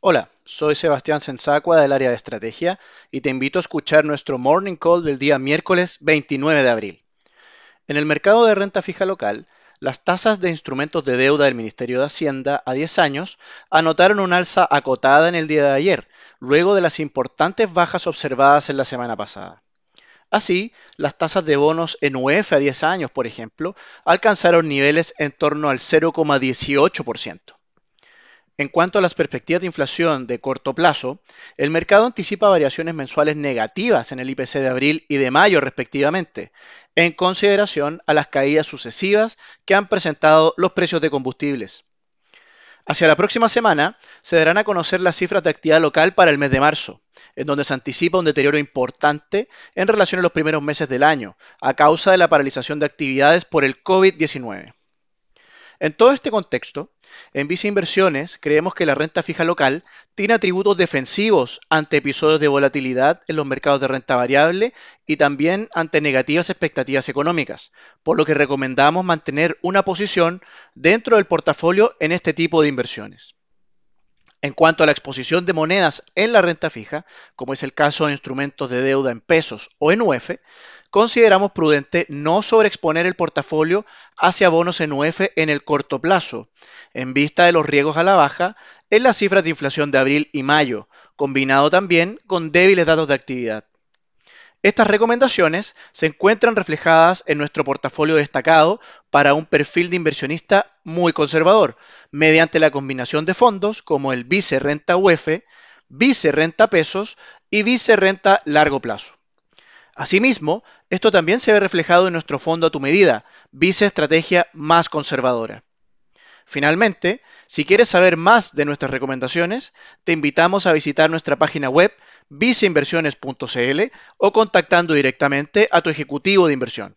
Hola, soy Sebastián Sensacua del área de estrategia y te invito a escuchar nuestro Morning Call del día miércoles 29 de abril. En el mercado de renta fija local, las tasas de instrumentos de deuda del Ministerio de Hacienda a 10 años anotaron un alza acotada en el día de ayer, luego de las importantes bajas observadas en la semana pasada. Así, las tasas de bonos en UF a 10 años, por ejemplo, alcanzaron niveles en torno al 0,18%. En cuanto a las perspectivas de inflación de corto plazo, el mercado anticipa variaciones mensuales negativas en el IPC de abril y de mayo respectivamente, en consideración a las caídas sucesivas que han presentado los precios de combustibles. Hacia la próxima semana se darán a conocer las cifras de actividad local para el mes de marzo, en donde se anticipa un deterioro importante en relación a los primeros meses del año, a causa de la paralización de actividades por el COVID-19. En todo este contexto, en Visa Inversiones creemos que la renta fija local tiene atributos defensivos ante episodios de volatilidad en los mercados de renta variable y también ante negativas expectativas económicas, por lo que recomendamos mantener una posición dentro del portafolio en este tipo de inversiones. En cuanto a la exposición de monedas en la renta fija, como es el caso de instrumentos de deuda en pesos o en UF, consideramos prudente no sobreexponer el portafolio hacia bonos en UF en el corto plazo, en vista de los riesgos a la baja en las cifras de inflación de abril y mayo, combinado también con débiles datos de actividad. Estas recomendaciones se encuentran reflejadas en nuestro portafolio destacado para un perfil de inversionista muy conservador, mediante la combinación de fondos como el Vice Renta UF, Vice Renta Pesos y Vice Renta Largo Plazo. Asimismo, esto también se ve reflejado en nuestro fondo a tu medida, Vice Estrategia más conservadora. Finalmente, si quieres saber más de nuestras recomendaciones, te invitamos a visitar nuestra página web viceinversiones.cl o contactando directamente a tu ejecutivo de inversión.